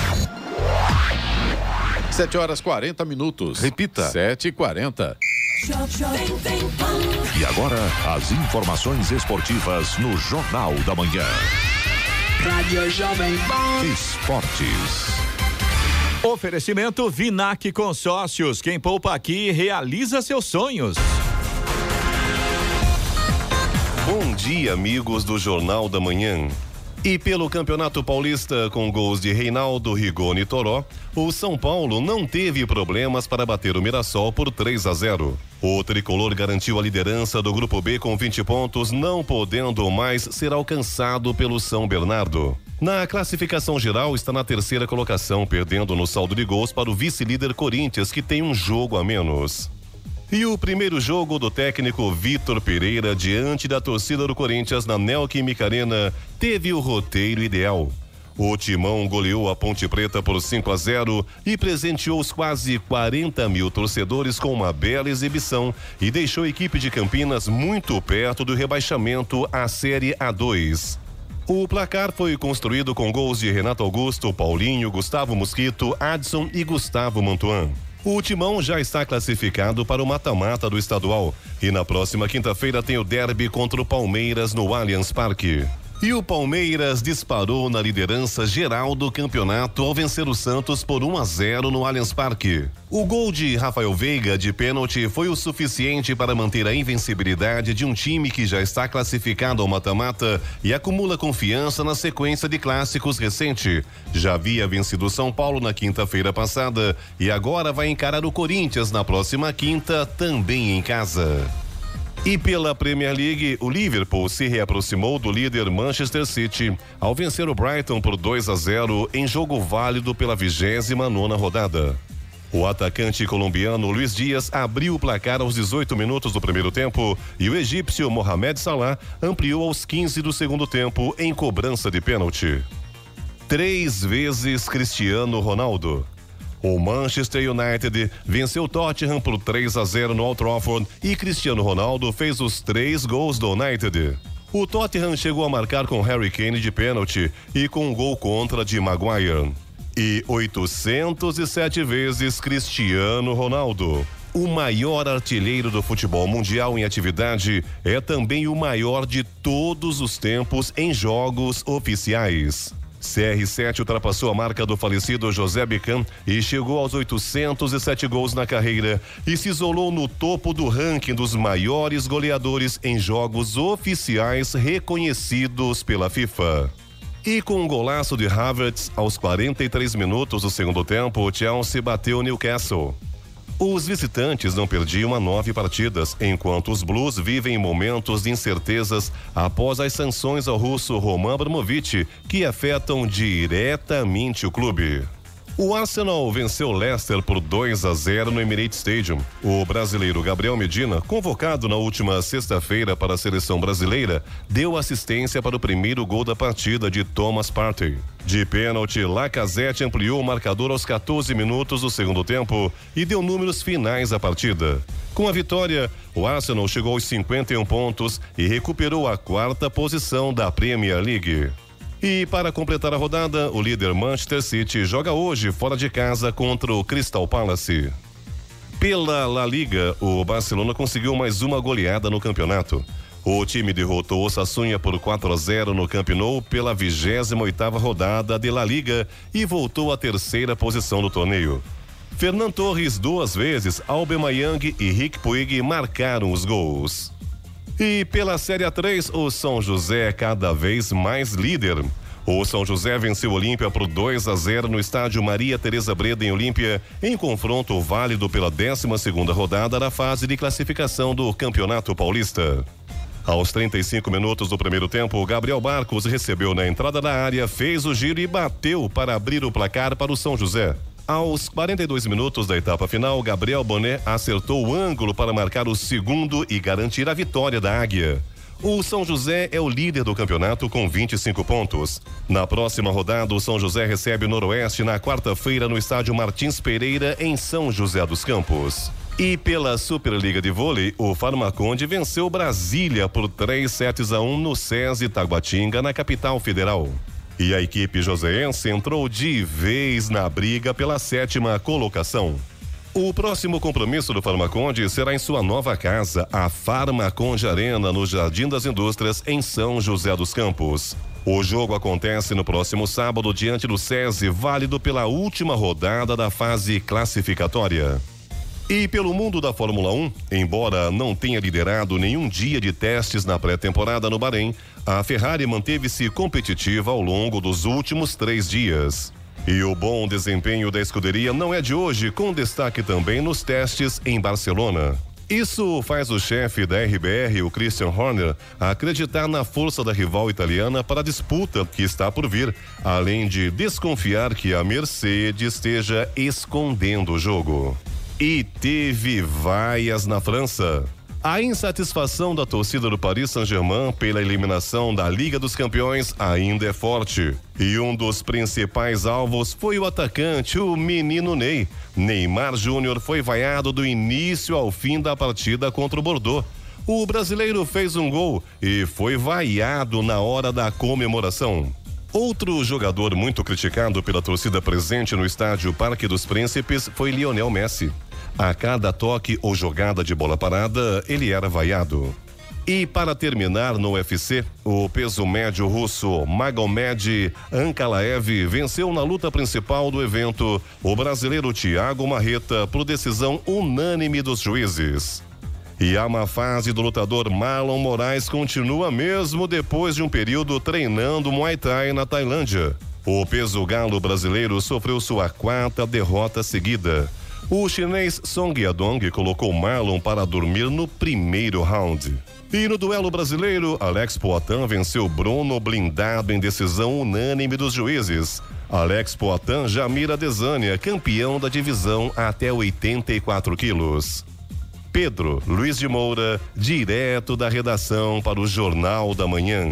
S2: 7 horas 40 minutos.
S3: Repita.
S2: 7 e 40
S6: E agora, as informações esportivas no Jornal da Manhã.
S7: Rádio Jovem Pan.
S6: Esportes.
S4: Oferecimento Vinac Consórcios. Quem poupa aqui realiza seus sonhos.
S8: Bom dia, amigos do Jornal da Manhã. E pelo Campeonato Paulista, com gols de Reinaldo, Rigoni e Toró, o São Paulo não teve problemas para bater o Mirassol por 3 a 0. O tricolor garantiu a liderança do Grupo B com 20 pontos, não podendo mais ser alcançado pelo São Bernardo. Na classificação geral, está na terceira colocação, perdendo no saldo de gols para o vice-líder Corinthians, que tem um jogo a menos. E o primeiro jogo do técnico Vitor Pereira diante da torcida do Corinthians na Neoquímica Arena teve o roteiro ideal. O Timão goleou a Ponte Preta por 5 a 0 e presenteou os quase 40 mil torcedores com uma bela exibição e deixou a equipe de Campinas muito perto do rebaixamento à Série A2. O placar foi construído com gols de Renato Augusto, Paulinho, Gustavo Mosquito, Adson e Gustavo Mantuan. O Timão já está classificado para o mata-mata do estadual e na próxima quinta-feira tem o derby contra o Palmeiras no Allianz Parque. E o Palmeiras disparou na liderança geral do campeonato ao vencer o Santos por 1 a 0 no Allianz Parque. O gol de Rafael Veiga de pênalti foi o suficiente para manter a invencibilidade de um time que já está classificado ao mata-mata e acumula confiança na sequência de clássicos recente. Já havia vencido São Paulo na quinta-feira passada e agora vai encarar o Corinthians na próxima quinta, também em casa. E pela Premier League, o Liverpool se reaproximou do líder Manchester City ao vencer o Brighton por 2 a 0 em jogo válido pela 29 nona rodada. O atacante colombiano Luiz Dias abriu o placar aos 18 minutos do primeiro tempo e o egípcio Mohamed Salah ampliou aos 15 do segundo tempo em cobrança de pênalti. Três vezes Cristiano Ronaldo. O Manchester United venceu Tottenham por 3 a 0 no Old Trafford e Cristiano Ronaldo fez os três gols do United. O Tottenham chegou a marcar com Harry Kane de pênalti e com um gol contra de Maguire. E 807 vezes Cristiano Ronaldo. O maior artilheiro do futebol mundial em atividade é também o maior de todos os tempos em jogos oficiais. CR7 ultrapassou a marca do falecido José Bican e chegou aos 807 gols na carreira e se isolou no topo do ranking dos maiores goleadores em jogos oficiais reconhecidos pela FIFA. E com um golaço de Havertz aos 43 minutos do segundo tempo, o Chelsea bateu Newcastle. Os visitantes não perdiam a nove partidas, enquanto os Blues vivem momentos de incertezas após as sanções ao russo Roman Abramovich, que afetam diretamente o clube. O Arsenal venceu Leicester por 2 a 0 no Emirates Stadium. O brasileiro Gabriel Medina, convocado na última sexta-feira para a seleção brasileira, deu assistência para o primeiro gol da partida de Thomas Partey. De pênalti, Lacazette ampliou o marcador aos 14 minutos do segundo tempo e deu números finais à partida. Com a vitória, o Arsenal chegou aos 51 pontos e recuperou a quarta posição da Premier League. E para completar a rodada, o líder Manchester City joga hoje fora de casa contra o Crystal Palace. Pela La Liga, o Barcelona conseguiu mais uma goleada no campeonato. O time derrotou o Sassunha por 4 a 0 no Camp Nou pela 28ª rodada de La Liga e voltou à terceira posição do torneio. Fernando Torres duas vezes, Aubameyang e Rick Puig marcaram os gols. E pela Série A3, o São José é cada vez mais líder. O São José venceu o Olímpia por 2 a 0 no estádio Maria Tereza Breda em Olímpia, em confronto válido pela 12 segunda rodada da fase de classificação do Campeonato Paulista. Aos 35 minutos do primeiro tempo, Gabriel Barcos recebeu na entrada da área, fez o giro e bateu para abrir o placar para o São José. Aos 42 minutos da etapa final, Gabriel Boné acertou o ângulo para marcar o segundo e garantir a vitória da Águia. O São José é o líder do campeonato com 25 pontos. Na próxima rodada, o São José recebe o Noroeste na quarta-feira no estádio Martins Pereira, em São José dos Campos. E pela Superliga de Vôlei, o Farmaconde venceu Brasília por 3 sets a 1 no SESI Taguatinga, na capital federal. E a equipe joseense entrou de vez na briga pela sétima colocação. O próximo compromisso do Farmaconde será em sua nova casa, a Farmaconde Arena, no Jardim das Indústrias, em São José dos Campos. O jogo acontece no próximo sábado diante do SESI, válido pela última rodada da fase classificatória. E pelo mundo da Fórmula 1, embora não tenha liderado nenhum dia de testes na pré-temporada no Bahrein, a Ferrari manteve-se competitiva ao longo dos últimos três dias. E o bom desempenho da escuderia não é de hoje, com destaque também nos testes em Barcelona. Isso faz o chefe da RBR, o Christian Horner, acreditar na força da rival italiana para a disputa que está por vir, além de desconfiar que a Mercedes esteja escondendo o jogo. E teve vaias na França. A insatisfação da torcida do Paris Saint-Germain pela eliminação da Liga dos Campeões ainda é forte. E um dos principais alvos foi o atacante, o menino Ney. Neymar Júnior foi vaiado do início ao fim da partida contra o Bordeaux. O brasileiro fez um gol e foi vaiado na hora da comemoração. Outro jogador muito criticado pela torcida presente no estádio Parque dos Príncipes foi Lionel Messi. A cada toque ou jogada de bola parada, ele era vaiado. E para terminar no UFC, o peso médio russo Magomed Ankalaev venceu na luta principal do evento o brasileiro Thiago Marreta por decisão unânime dos juízes. E a má fase do lutador Marlon Moraes continua mesmo depois de um período treinando Muay Thai na Tailândia. O peso galo brasileiro sofreu sua quarta derrota seguida. O chinês Song Yadong colocou Marlon para dormir no primeiro round. E no duelo brasileiro, Alex Poitin venceu Bruno blindado em decisão unânime dos juízes. Alex Poitin já mira Desânia, campeão da divisão até 84 quilos. Pedro Luiz de Moura, direto da redação para o Jornal da Manhã.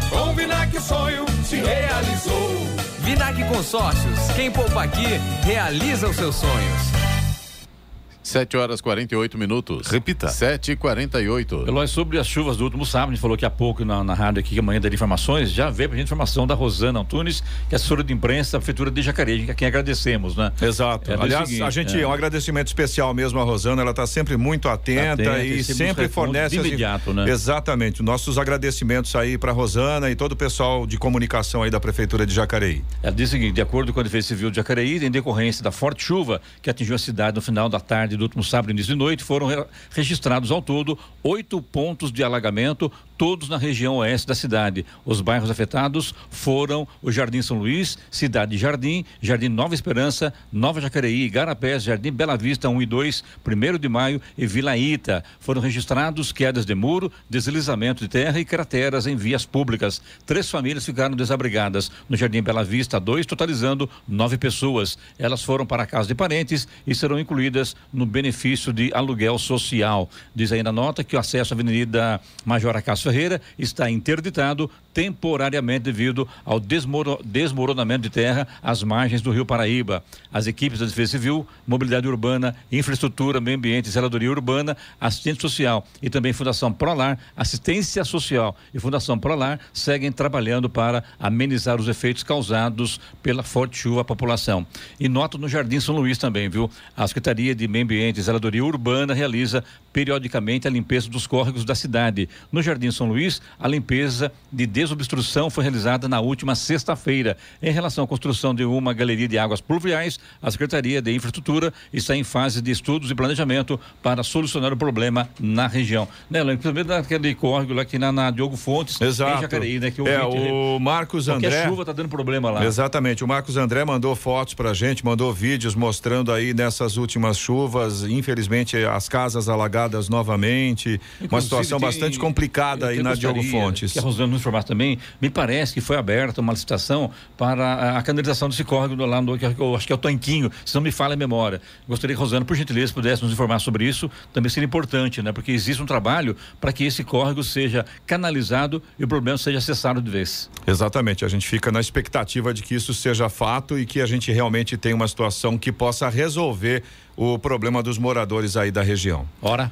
S9: Com Vinac o sonho se realizou.
S10: Vinac Consórcios. Quem poupa aqui realiza os seus sonhos.
S2: 7 horas 48 minutos.
S3: Repita.
S2: 7 e 48
S1: Eloy, sobre as chuvas do último sábado, a gente falou que há pouco na, na rádio aqui, que amanhã daria informações, já veio pra gente informação da Rosana Antunes, que é assessora de imprensa da Prefeitura de Jacareí, a quem agradecemos, né?
S4: Exato.
S1: É,
S4: Aliás,
S1: seguinte,
S4: a gente,
S1: é.
S4: um agradecimento especial mesmo à Rosana, ela está sempre muito atenta,
S1: Atenta,
S4: e
S1: e sempre
S4: fornece
S1: de
S4: as-
S1: imediato, né?
S4: Exatamente. Nossos agradecimentos aí para Rosana e todo o pessoal de comunicação aí da Prefeitura de Jacareí.
S1: Ela diz o seguinte: de acordo com a Defesa Civil de Jacareí, em decorrência da forte chuva que atingiu a cidade no final da tarde do último sábado início de noite, foram re- registrados ao todo oito pontos de alagamento, todos na região oeste da cidade. Os bairros afetados foram o Jardim São Luís, Cidade Jardim, Jardim Nova Esperança, Nova Jacareí, Garapés, Jardim Bela Vista 1 e 2, 1 de maio e Vila Ita. Foram registrados quedas de muro, deslizamento de terra e crateras em vias públicas. Três famílias ficaram desabrigadas no Jardim Bela Vista 2, totalizando nove pessoas. Elas foram para a casa de parentes e serão incluídas no benefício de aluguel social. Diz aí na nota que o acesso à Avenida Major Acácio Ferreira está interditado temporariamente devido ao desmoro- desmoronamento de terra às margens do Rio Paraíba. As equipes da Defesa Civil, Mobilidade Urbana, Infraestrutura, Meio Ambiente, Zeladoria Urbana, Assistente Social e também Fundação Prolar, Assistência Social e Fundação Prolar seguem trabalhando para amenizar os efeitos causados pela forte chuva à população. E nota no Jardim São Luís também, viu? A Secretaria de Meio Ambiente e Zeladoria Urbana realiza periodicamente a limpeza dos córregos da cidade. No Jardim São Luís, a limpeza de desobstrução foi realizada na última sexta-feira. Em relação à construção de uma galeria de águas pluviais, a Secretaria de Infraestrutura está em fase de estudos e planejamento para solucionar o problema na região. Né, Léo? Principalmente naquele córrego lá aqui na, na Diogo Fontes,
S4: Exato.
S1: em Jacareí, né? Que
S4: é,
S1: ouvinte,
S4: o Marcos André.
S1: chuva tá dando problema lá.
S4: Exatamente. O Marcos André mandou fotos pra gente, mandou vídeos mostrando aí nessas últimas chuvas, infelizmente as casas alagadas novamente, uma
S1: Inclusive,
S4: situação
S1: tem-
S4: bastante complicada aí na Diogo Fontes.
S1: Que a Rosana nos informasse também, me parece que foi aberta uma licitação para a- canalização desse córrego lá no, que eu acho que é o Tanquinho, se não me falha a memória. Gostaria que a Rosana, por gentileza, pudesse nos informar sobre isso, também seria importante, né? Porque existe um trabalho para que esse córrego seja canalizado e o problema seja cessado de vez.
S4: Exatamente, a gente fica na expectativa de que isso seja fato e que a gente realmente tenha uma situação que possa resolver o problema dos moradores aí da região.
S1: Ora.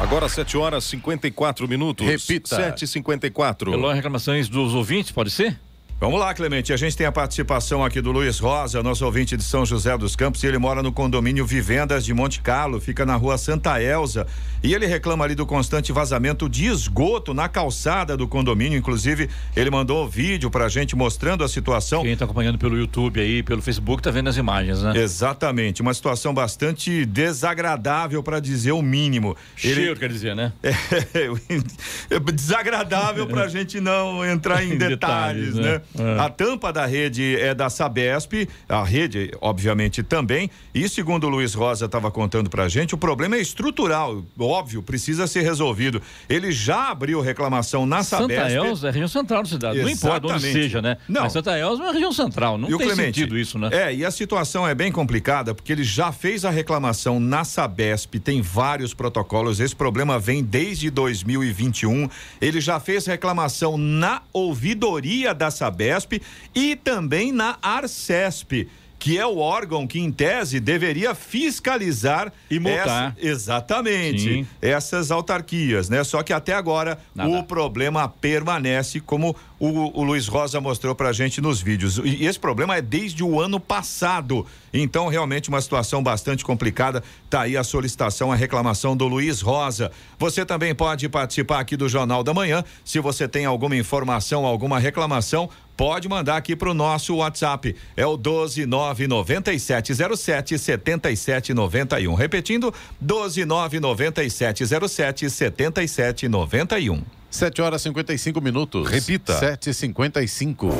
S3: Agora 7 horas 54 minutos.
S1: Repita.
S3: 7h54.
S1: Eloy, reclamações dos ouvintes, pode ser?
S4: Vamos lá, Clemente. A gente tem a participação aqui do Luiz Rosa, nosso ouvinte de São José dos Campos, e ele mora no condomínio Vivendas de Monte Carlo, fica na rua Santa Elza. E ele reclama ali do constante vazamento de esgoto na calçada do condomínio. Inclusive, ele mandou um vídeo pra gente mostrando a situação.
S1: Quem tá acompanhando pelo YouTube aí, pelo Facebook, tá vendo as imagens, né?
S4: Exatamente. Uma situação bastante desagradável, para dizer o mínimo.
S1: Cheio, quer dizer, né?
S4: É, desagradável pra gente não entrar em,
S1: Em
S4: detalhes,
S1: detalhes,
S4: né?
S1: né? É.
S4: A tampa da rede é da Sabesp, a rede, obviamente, também. E segundo o Luiz Rosa estava contando pra gente, o problema é estrutural, óbvio, precisa ser resolvido. Ele já abriu reclamação na
S1: Santa
S4: Sabesp.
S1: Elza é região central da cidade. Não importa onde
S4: Exatamente.
S1: seja, né?
S4: Não.
S1: Mas Santa Elza é uma região central. Não
S4: E
S1: tem
S4: Clemente,
S1: sentido isso, né?
S4: É, e a situação é bem complicada, porque ele já fez a reclamação na Sabesp, tem vários protocolos. Esse problema vem desde 2021. Ele já fez reclamação na ouvidoria da Sabesp e também na Arcesp. Que é o órgão que, em tese, deveria fiscalizar
S1: E multar.
S4: essa- exatamente
S1: Sim.
S4: essas autarquias, né? Só que até agora
S1: Nada.
S4: o problema permanece, como o, o Luiz Rosa mostrou pra gente nos vídeos. E esse problema é desde o ano passado. Então, realmente, uma situação bastante complicada. Tá aí a solicitação, a reclamação do Luiz Rosa. Você também pode participar aqui do Jornal da Manhã. Se você tem alguma informação, alguma reclamação, pode mandar aqui pro nosso WhatsApp. É o 1299707 7791. Repetindo, 1299707 7791.
S2: 7 horas e 55 minutos.
S3: Repita.
S2: 7h55.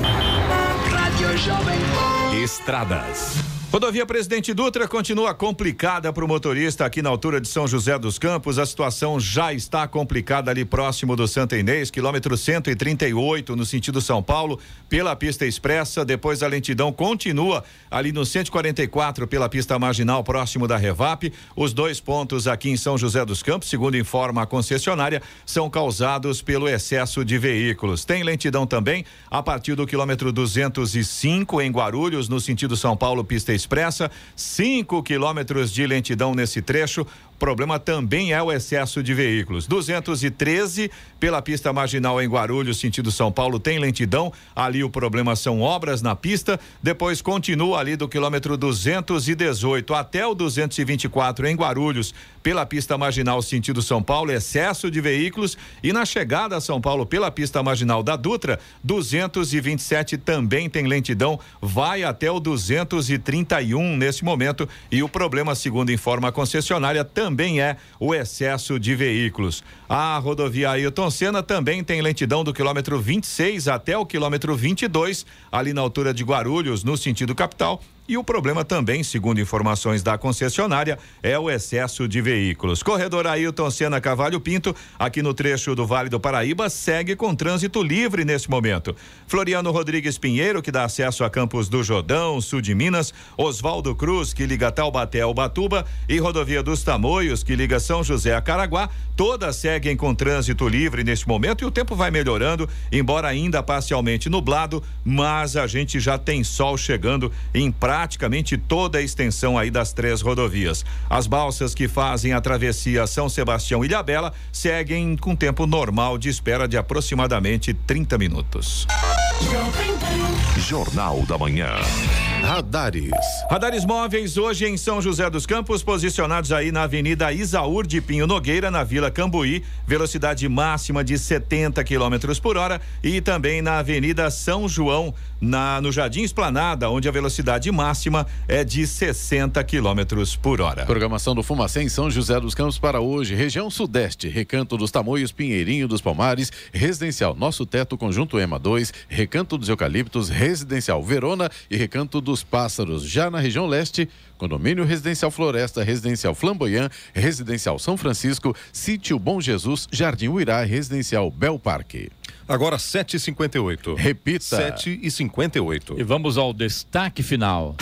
S7: Rádio Jovem Pan.
S8: Estradas.
S4: Rodovia Presidente Dutra continua complicada para o motorista aqui na altura de São José dos Campos. A situação já está complicada ali próximo do Santa Inês, quilômetro 138, no sentido São Paulo, pela pista expressa. Depois a lentidão continua ali no 144 pela pista marginal, próximo da Revap. Os dois pontos aqui em São José dos Campos, segundo informa a concessionária, são causados pelo excesso de veículos. Tem lentidão também a partir do quilômetro 205 em Guarulhos, no sentido São Paulo, pista expressa. 5 quilômetros de lentidão nesse trecho. Problema também é o excesso de veículos. 213 pela pista marginal em Guarulhos, sentido São Paulo, tem lentidão. Ali o problema são obras na pista. Depois continua ali do quilômetro 218 até o 224 em Guarulhos, pela pista marginal sentido São Paulo, excesso de veículos. E na chegada a São Paulo pela pista marginal da Dutra, 227 também tem lentidão. Vai até o 231 nesse momento. E o problema, segundo informa a concessionária, também é o excesso de veículos. A rodovia Ailton Senna também tem lentidão do quilômetro 26 até o quilômetro 22, ali na altura de Guarulhos, no sentido capital. E o problema também, segundo informações da concessionária, é o excesso de veículos. Corredor Ailton Senna Cavalho Pinto, aqui no trecho do Vale do Paraíba, segue com trânsito livre nesse momento. Floriano Rodrigues Pinheiro, que dá acesso a Campos do Jordão, sul de Minas, Oswaldo Cruz, que liga Taubaté ao Batuba, e Rodovia dos Tamoios, que liga São José a Caraguá, todas seguem com trânsito livre neste momento e o tempo vai melhorando, embora ainda parcialmente nublado, mas a gente já tem sol chegando em praticamente toda a extensão aí das três rodovias. As balsas que fazem a travessia São Sebastião Ilhabela seguem com tempo normal de espera de aproximadamente 30 minutos.
S6: Jornal da Manhã.
S2: Radares.
S4: Radares móveis hoje em São José dos Campos, posicionados aí na Avenida Isaúr de Pinho Nogueira, na Vila Cambuí, velocidade máxima de 70 km por hora, e também na Avenida São João, na no Jardim Esplanada, onde a velocidade máxima é de 60 km por hora.
S2: Programação do Fumacê em São José dos Campos para hoje. Região Sudeste, Recanto dos Tamoios, Pinheirinho dos Palmares, Residencial Nosso Teto, Conjunto EMA 2, Recanto dos Eucaliptos, Residencial Verona e Recanto dos Pássaros. Já na região leste, Condomínio Residencial Floresta, Residencial Flamboyant, Residencial São Francisco, Sítio Bom Jesus, Jardim Uirá, Residencial Bel Parque.
S3: Agora 7h58.
S2: Repita.
S3: 7h58.
S1: E vamos ao destaque final.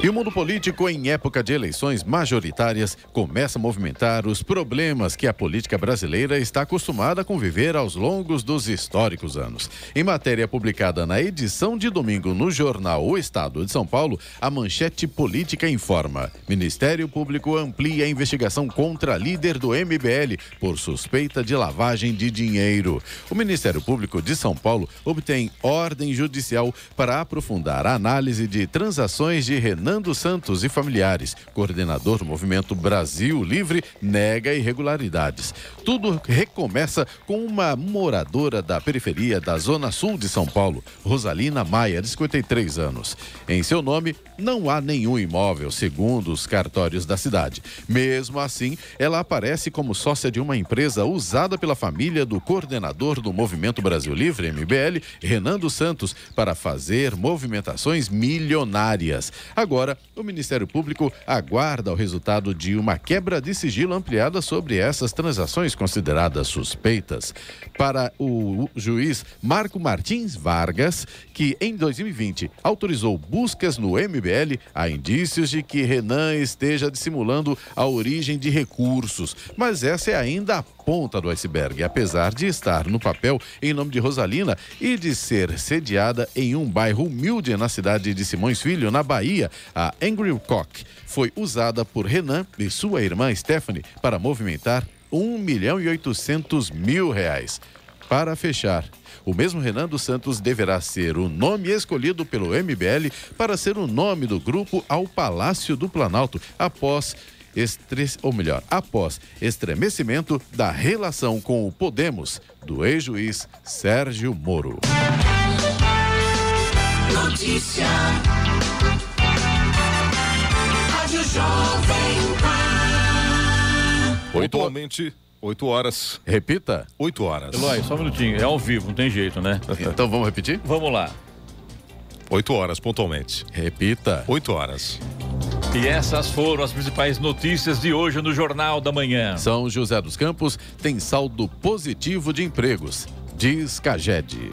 S2: E o mundo político, em época de eleições majoritárias, começa a movimentar os problemas que a política brasileira está acostumada a conviver aos longos dos históricos anos. Em matéria publicada na edição de domingo no jornal O Estado de São Paulo, a manchete política informa: Ministério Público amplia a investigação contra líder do MBL por suspeita de lavagem de dinheiro. O Ministério Público de São Paulo obtém ordem judicial para aprofundar a análise de transações de Renan dos Santos e familiares, coordenador do movimento Brasil Livre, nega irregularidades. Tudo recomeça com uma moradora da periferia da Zona Sul de São Paulo, Rosalina Maia, de 53 anos. Em seu nome, não há nenhum imóvel, segundo os cartórios da cidade. Mesmo assim, ela aparece como sócia de uma empresa usada pela família do coordenador do Movimento Brasil Livre, MBL, Renan dos Santos, para fazer movimentações milionárias. Agora, o Ministério Público aguarda o resultado de uma quebra de sigilo ampliada sobre essas transações consideradas suspeitas. Para o juiz Marco Martins Vargas, que em 2020 autorizou buscas no MBL, há indícios de que Renan esteja dissimulando a origem de recursos. Mas essa é ainda a ponta do iceberg, apesar de estar no papel em nome de Rosalina e de ser sediada em um bairro humilde na cidade de Simões Filho, na Bahia, a Angry Cock foi usada por Renan e sua irmã Stephanie para movimentar 1 milhão e 800 mil reais. Para fechar, o mesmo Renan dos Santos deverá ser o nome escolhido pelo MBL para ser o nome do grupo ao Palácio do Planalto após estres, ou melhor, após estremecimento da relação com o Podemos do ex-juiz Sérgio Moro.
S7: Notícia. Pan.
S3: Pontualmente, 8 horas.
S2: Repita.
S3: 8 horas.
S1: Eloy, só um minutinho. É ao vivo, não tem jeito, né?
S2: Então vamos repetir?
S1: Vamos lá.
S3: 8 horas, pontualmente.
S2: Repita.
S3: 8 horas.
S1: E essas foram as principais notícias de hoje no Jornal da Manhã.
S2: São José dos Campos tem saldo positivo de empregos, diz Caged.